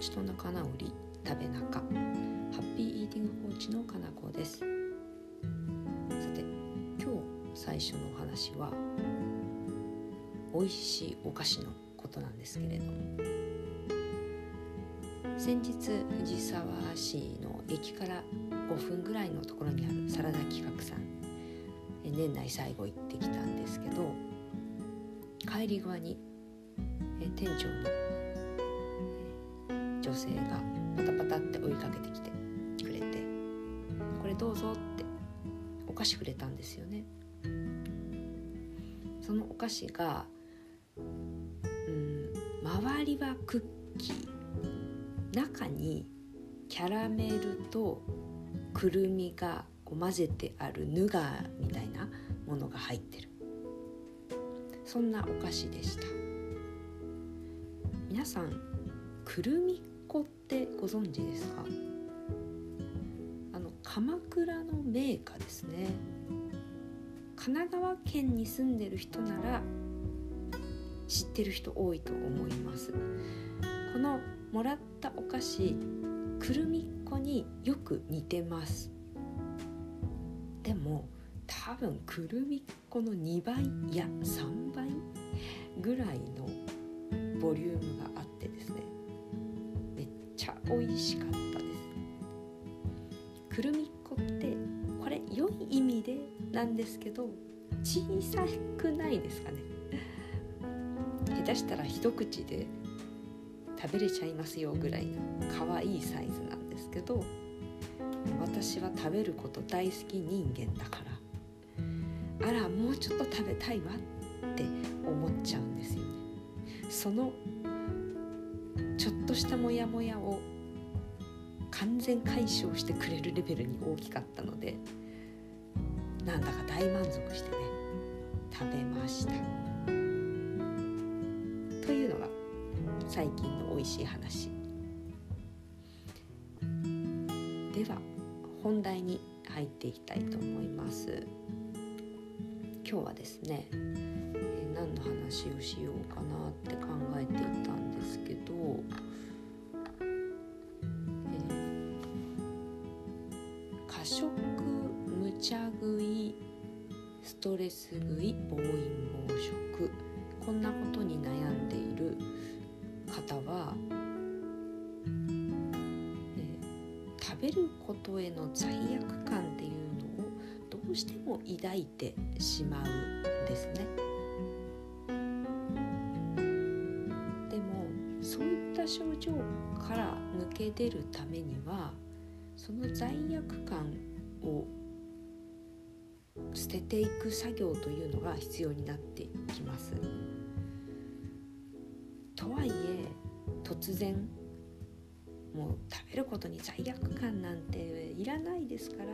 ちと仲直り食べ仲ハッピーイーティングコーチのかなこです。さて今日最初のお話は美味しいお菓子のことなんですけれど。先日藤沢市の駅から5分ぐらいのところにあるサラダ企画さん年内最後行ってきたんですけど帰り際に店長の女性がパタパタって追いかけてきてくれて「これどうぞ」ってお菓子くれたんですよね。そのお菓子がうん周りはクッキー中にキャラメルとくるみがこう混ぜてあるヌガーみたいなものが入ってるそんなお菓子でした皆さんくるみっこってご存知ですか？あの鎌倉の名家ですね。神奈川県に住んでる人なら知ってる人多いと思います。このもらったお菓子くるみっこによく似てます。でも多分くるみっこの2倍いや3倍ぐらいのボリュームがあってですね。ちゃ美味しかったです。くるみっこってこれ良い意味でなんですけど小さくないですかね。下手したら一口で食べれちゃいますよぐらいの可愛いサイズなんですけど私は食べること大好き人間だからあらもうちょっと食べたいわって思っちゃうんですよね。そのとしたモヤモヤを完全解消してくれるレベルに大きかったのでなんだか大満足してね食べました。というのが最近の美味しい話。では本題に入っていきたいと思います。今日はですね、えー、何の話をしようかなって考えていたんですけど、えー、過食無茶食いストレス食い暴飲暴食こんなことに悩んでいる方は、えー、食べることへの罪悪感っていうのをどうしても抱いてしまうんですね。いった症状から抜け出るためにはその罪悪感を捨てていく作業というのが必要になってきます。とはいえ突然もう食べることに罪悪感なんていらないですから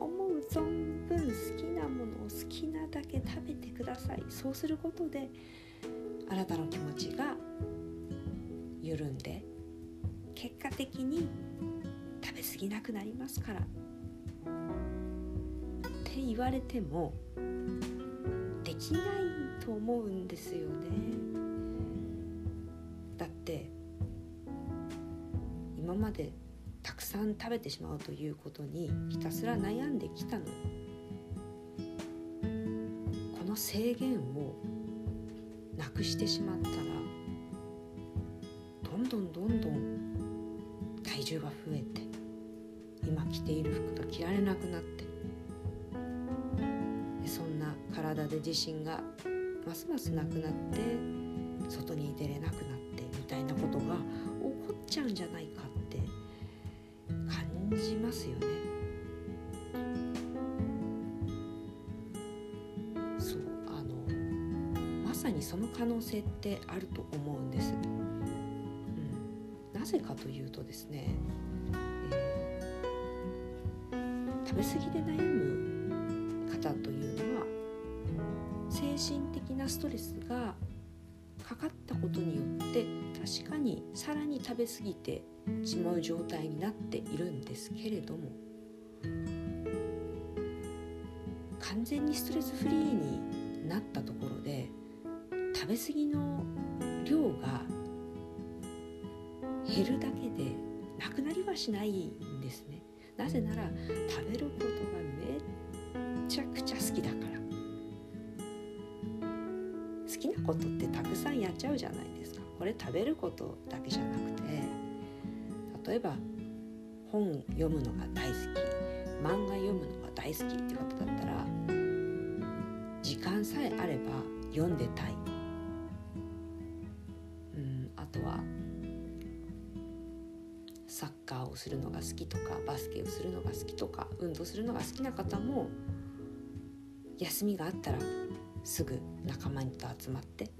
思う存分好きなものを好きなだけ食べてくださいそうすることであなたの気持ちが緩んで結果的に食べ過ぎなくなりますからって言われてもできないと思うんですよね。だって今までたくさん食べてしまうということにひたすら悩んできたのこの制限をなくしてしまったらどんどんどん体重が増えて今着ている服が着られなくなってそんな体で自信がますますなくなって外に出れなくなってみたいなことが起こっちゃうんじゃないかって感じますよね。そうあのまさにその可能性ってあると思うんです。ぜかというとですね、えー、食べ過ぎで悩む方というのは精神的なストレスがかかったことによって確かにさらに食べ過ぎてしまう状態になっているんですけれども完全にストレスフリーになったところで食べ過ぎの量が減るだけでなくなりはしないんですね。なぜなら食べることがめっちゃくちゃ好きだから。好きなことってたくさんやっちゃうじゃないですか。これ食べることだけじゃなくて例えば本読むのが大好き。漫画読むのが大好きってことだったら時間さえあれば読んでたい。うんあとはーをするのが好きとかバスケをするのが好きとか運動するのが好きな方も休みがあったらすぐ仲間と集まって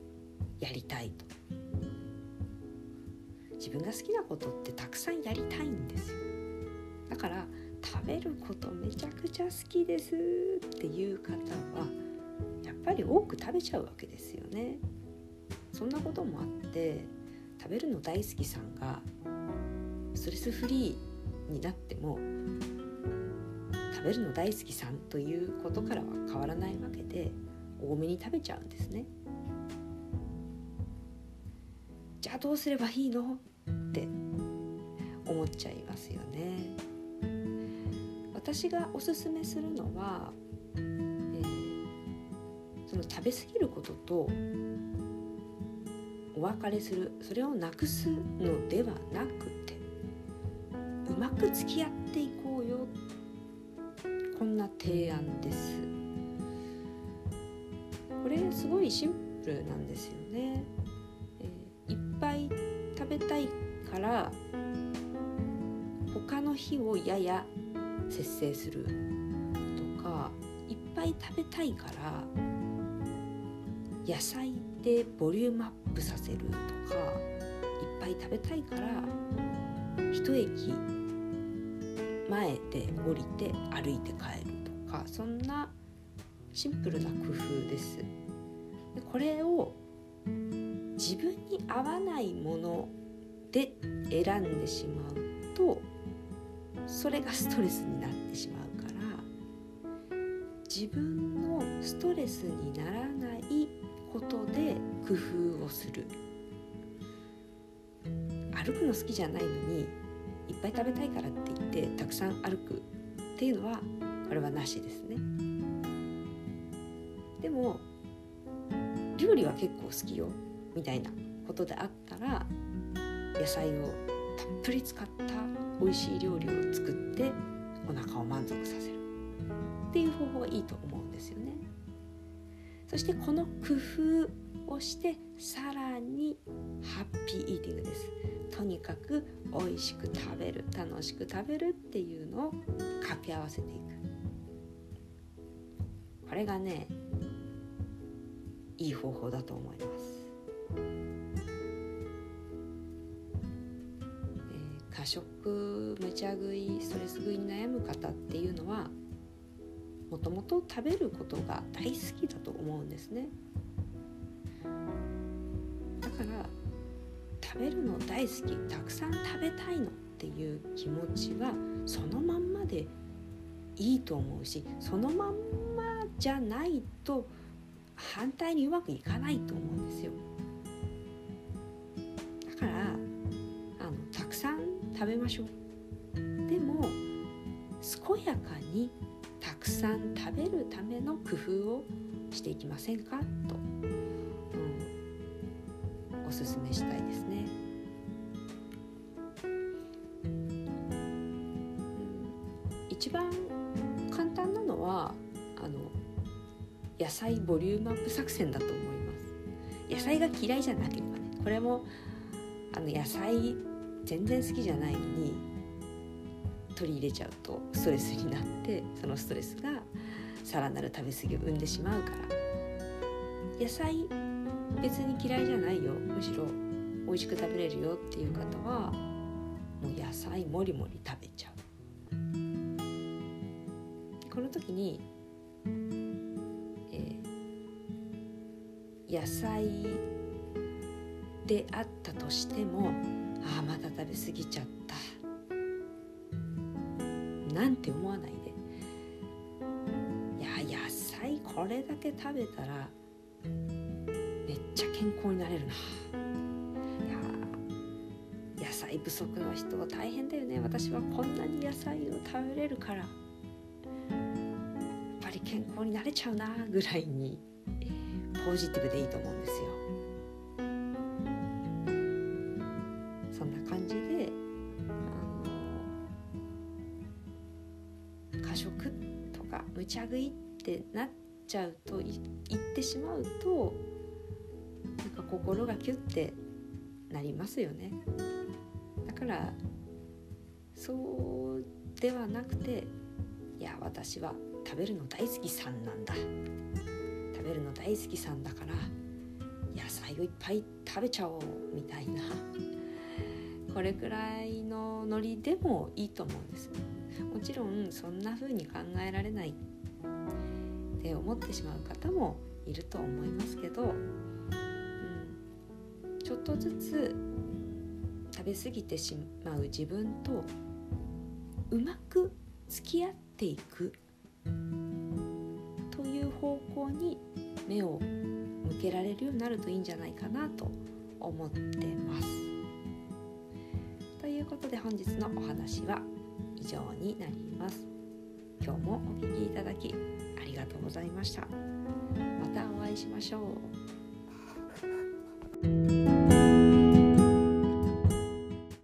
やりたいと。自分が好きなことってたくさんやりたいんですよ。だから食べることめちゃくちゃ好きですっていう方はやっぱり多く食べちゃうわけですよね。そんなこともあって食べるの大好きさんがストレスフリーになっても食べるの大好きさんということからは変わらないわけで多めに食べちゃうんですね。じゃあどうすればいいの？って思っちゃいますよね。私がおすすめするのは、えー、その食べ過ぎることとお別れするそれをなくすのではなくてうまく付き合っていこうよ。こんな提案です。これすごいシンプルなんですよね、えー、いっぱい食べたいから他の日をやや節制するとかいっぱい食べたいから野菜でボリュームアップさせるとかいっぱい食べたいから一駅前で降りて歩いて帰るとかそんなシンプルな工夫です。でこれを自分に合わないもので選んでしまうとそれがストレスになってしまうから自分のストレスにならないことで工夫をする。歩くの好きじゃないのにいっぱい食べたいからって言ってたくさん歩くっていうのはこれはなしですねでも料理は結構好きよみたいなことであったら野菜をたっぷり使った美味しい料理を作ってお腹を満足させるっていう方法がいいと思うんですよね。そしてこの工夫をしてさらにハッピーイーティングです。とにかく美味しく食べる楽しく食べるっていうのを掛け合わせていくこれがねいい方法だと思いますえ過食無茶食いストレス食いに悩む方っていうのはもともと食べることが大好きだと思うんですね。だから食べるの大好きたくさん食べたいのっていう気持ちはそのまんまでいいと思うしそのまんまじゃないと反対にうまくいかないと思うんですよ。だからあのたくさん食べましょう。でも健やかにくさん食べるための工夫をしていきませんか？と、うん、おすすめしたいですね、一番簡単なのはあの野菜ボリュームアップ作戦だと思います。野菜が嫌いじゃなければね。これもあの野菜全然好きじゃないのに取り入れちゃうとストレスになってそのストレスがさらなる食べ過ぎを生んでしまうから。野菜別に嫌いじゃないよ。むしろ美味しく食べれるよっていう方はもう野菜もりもり食べちゃう。この時に、えー、野菜であったとしてもああまた食べ過ぎちゃった。なんて思わないで。いや野菜これだけ食べたらめっちゃ健康になれるな。いや野菜不足の人は大変だよね。私はこんなに野菜を食べれるから。やっぱり健康になれちゃうなぐらいにポジティブでいいと思うんですよ。とか無茶食いってなっちゃうと言ってしまうとなんか心がキュッてなりますよね。だからそうではなくていや私は食べるの大好きさんなんだ。食べるの大好きさんだから野菜をいっぱい食べちゃおうみたいな。これくらいのノリでもいいと思うんですもちろんそんな風に考えられないって思ってしまう方もいると思いますけどうんちょっとずつ食べ過ぎてしまう自分とうまく付き合っていくという方向に目を向けられるようになるといいんじゃないかなと思ってます。ということで本日のお話は以上になります。今日もお聴きいただきありがとうございました。またお会いしましょう。